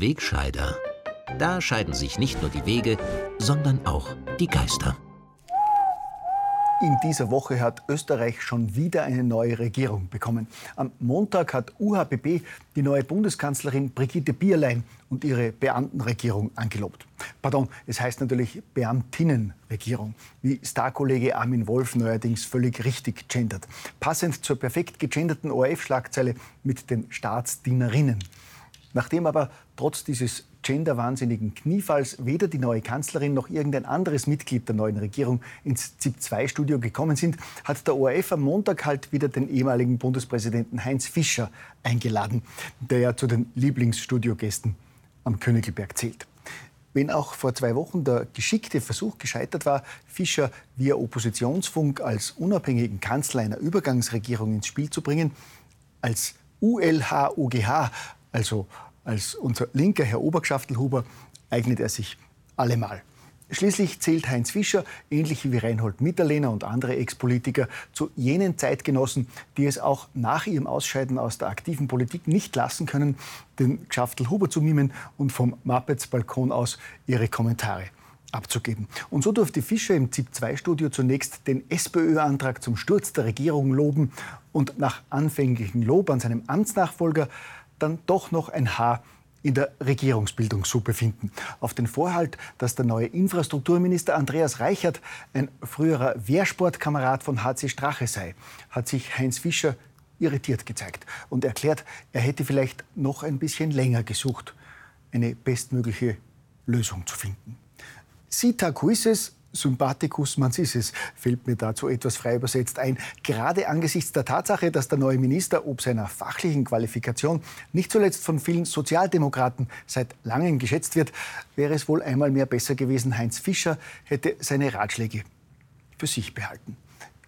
der Wegscheider. Da scheiden sich nicht nur die Wege, sondern auch die Geister. In dieser Woche hat Österreich schon wieder eine neue Regierung bekommen. Am Montag hat UHPB die neue Bundeskanzlerin Brigitte Bierlein und ihre Beamtenregierung angelobt. Pardon, es heißt natürlich Beamtinnenregierung, wie Starkollege Armin Wolf neuerdings völlig richtig gendert. Passend zur perfekt gegenderten ORF-Schlagzeile mit den Staatsdienerinnen. Nachdem aber trotz dieses genderwahnsinnigen Kniefalls weder die neue Kanzlerin noch irgendein anderes Mitglied der neuen Regierung ins ZIP-2-Studio gekommen sind, hat der ORF am Montag halt wieder den ehemaligen Bundespräsidenten Heinz Fischer eingeladen, der ja zu den Lieblingsstudiogästen am Königelberg zählt. Wenn auch vor zwei Wochen der geschickte Versuch gescheitert war, Fischer via Oppositionsfunk als unabhängigen Kanzler einer Übergangsregierung ins Spiel zu bringen, als ULH-OGH, also als unser linker Herr Obergschaftelhuber eignet er sich allemal. Schließlich zählt Heinz Fischer, ähnlich wie Reinhold Mitterlehner und andere Ex-Politiker, zu jenen Zeitgenossen, die es auch nach ihrem Ausscheiden aus der aktiven Politik nicht lassen können, den Schaftelhuber zu mimen und vom Muppets-Balkon aus ihre Kommentare abzugeben. Und so durfte Fischer im ZIP-2-Studio zunächst den SPÖ-Antrag zum Sturz der Regierung loben und nach anfänglichem Lob an seinem Amtsnachfolger dann doch noch ein Haar in der Regierungsbildungssuppe finden. Auf den Vorhalt, dass der neue Infrastrukturminister Andreas Reichert ein früherer Wehrsportkamerad von HC Strache sei, hat sich Heinz Fischer irritiert gezeigt und erklärt, er hätte vielleicht noch ein bisschen länger gesucht, eine bestmögliche Lösung zu finden. Sita Cuises Sympathicus mansisis fällt mir dazu etwas frei übersetzt ein. Gerade angesichts der Tatsache, dass der neue Minister ob seiner fachlichen Qualifikation nicht zuletzt von vielen Sozialdemokraten seit langem geschätzt wird, wäre es wohl einmal mehr besser gewesen, Heinz Fischer hätte seine Ratschläge für sich behalten.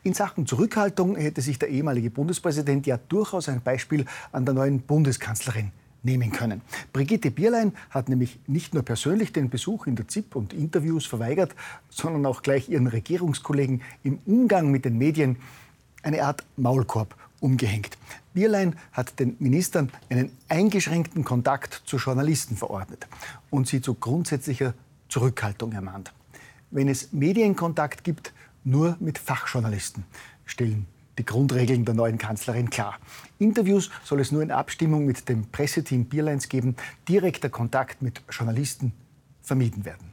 In Sachen Zurückhaltung hätte sich der ehemalige Bundespräsident ja durchaus ein Beispiel an der neuen Bundeskanzlerin nehmen können. Brigitte Bierlein hat nämlich nicht nur persönlich den Besuch in der ZIP und Interviews verweigert, sondern auch gleich ihren Regierungskollegen im Umgang mit den Medien eine Art Maulkorb umgehängt. Bierlein hat den Ministern einen eingeschränkten Kontakt zu Journalisten verordnet und sie zu grundsätzlicher Zurückhaltung ermahnt. Wenn es Medienkontakt gibt, nur mit Fachjournalisten, stellen die Grundregeln der neuen Kanzlerin klar. Interviews soll es nur in Abstimmung mit dem Presseteam Bierleins geben. Direkter Kontakt mit Journalisten vermieden werden.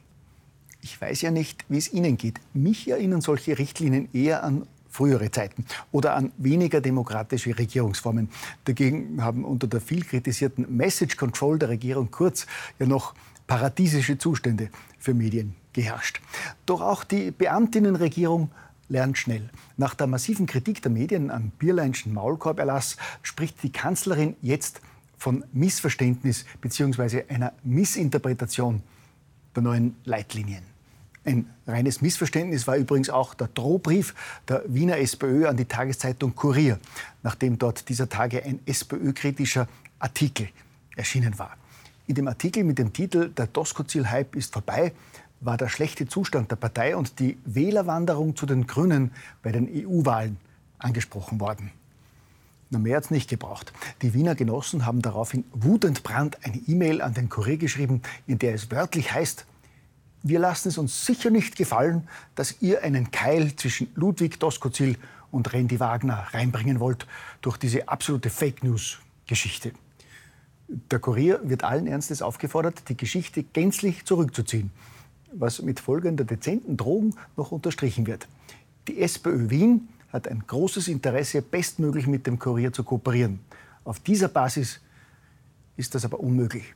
Ich weiß ja nicht, wie es Ihnen geht. Mich erinnern solche Richtlinien eher an frühere Zeiten oder an weniger demokratische Regierungsformen. Dagegen haben unter der viel kritisierten Message Control der Regierung Kurz ja noch paradiesische Zustände für Medien geherrscht. Doch auch die Beamtinnenregierung lernt schnell. Nach der massiven Kritik der Medien am Bierleinschen Maulkorberlass spricht die Kanzlerin jetzt von Missverständnis bzw. einer Missinterpretation der neuen Leitlinien. Ein reines Missverständnis war übrigens auch der Drohbrief der Wiener SPÖ an die Tageszeitung Kurier, nachdem dort dieser Tage ein SPÖ-kritischer Artikel erschienen war. In dem Artikel mit dem Titel Der Doskozil-Hype ist vorbei war der schlechte Zustand der Partei und die Wählerwanderung zu den Grünen bei den EU-Wahlen angesprochen worden. Na, mehr hat es nicht gebraucht. Die Wiener Genossen haben daraufhin wutentbrannt eine E-Mail an den Kurier geschrieben, in der es wörtlich heißt, wir lassen es uns sicher nicht gefallen, dass ihr einen Keil zwischen Ludwig Doskozil und Randy Wagner reinbringen wollt durch diese absolute Fake News-Geschichte. Der Kurier wird allen Ernstes aufgefordert, die Geschichte gänzlich zurückzuziehen was mit folgender dezenten Drohung noch unterstrichen wird. Die SPÖ Wien hat ein großes Interesse, bestmöglich mit dem Kurier zu kooperieren. Auf dieser Basis ist das aber unmöglich.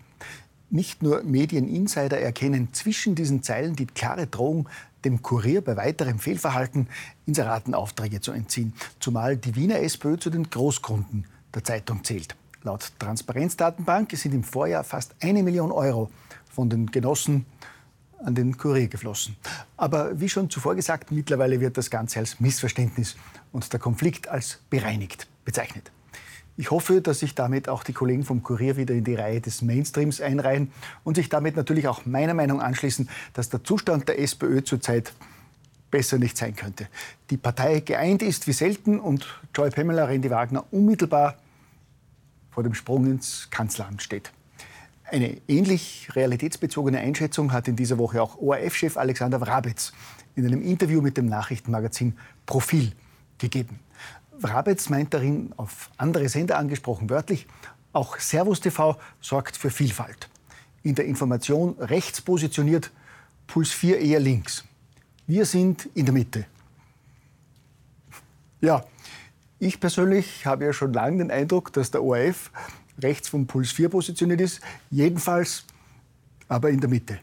Nicht nur Medieninsider erkennen zwischen diesen Zeilen die klare Drohung, dem Kurier bei weiterem Fehlverhalten Inseratenaufträge zu entziehen, zumal die Wiener SPÖ zu den Großkunden der Zeitung zählt. Laut Transparenzdatenbank sind im Vorjahr fast eine Million Euro von den Genossen an den Kurier geflossen. Aber wie schon zuvor gesagt, mittlerweile wird das Ganze als Missverständnis und der Konflikt als bereinigt bezeichnet. Ich hoffe, dass sich damit auch die Kollegen vom Kurier wieder in die Reihe des Mainstreams einreihen und sich damit natürlich auch meiner Meinung anschließen, dass der Zustand der SPÖ zurzeit besser nicht sein könnte. Die Partei geeint ist wie selten und Joy Pamela Randy Wagner unmittelbar vor dem Sprung ins Kanzleramt steht. Eine ähnlich realitätsbezogene Einschätzung hat in dieser Woche auch ORF-Chef Alexander Wrabetz in einem Interview mit dem Nachrichtenmagazin Profil gegeben. Wrabetz meint darin, auf andere Sender angesprochen wörtlich, auch Servus TV sorgt für Vielfalt. In der Information rechts positioniert, Puls 4 eher links. Wir sind in der Mitte. Ja, ich persönlich habe ja schon lange den Eindruck, dass der ORF rechts vom Puls 4 positioniert ist, jedenfalls aber in der Mitte.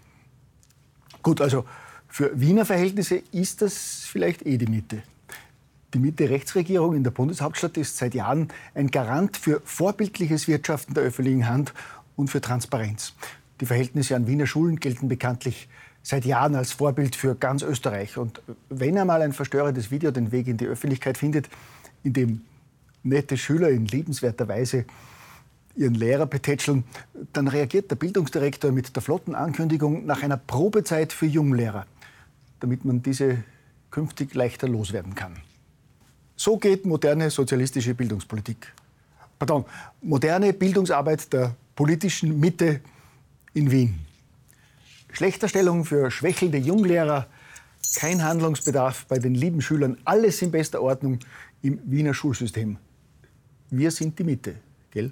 Gut, also für Wiener Verhältnisse ist das vielleicht eh die Mitte. Die Mitte-Rechtsregierung in der Bundeshauptstadt ist seit Jahren ein Garant für vorbildliches Wirtschaften der öffentlichen Hand und für Transparenz. Die Verhältnisse an Wiener Schulen gelten bekanntlich seit Jahren als Vorbild für ganz Österreich. Und wenn einmal ein verstörendes Video den Weg in die Öffentlichkeit findet, in dem nette Schüler in liebenswerter Weise ihren Lehrer betätscheln, dann reagiert der Bildungsdirektor mit der flotten Ankündigung nach einer Probezeit für Junglehrer, damit man diese künftig leichter loswerden kann. So geht moderne sozialistische Bildungspolitik. Pardon, moderne Bildungsarbeit der politischen Mitte in Wien. Schlechterstellung für schwächelnde Junglehrer, kein Handlungsbedarf bei den lieben Schülern, alles in bester Ordnung im Wiener Schulsystem. Wir sind die Mitte, gell?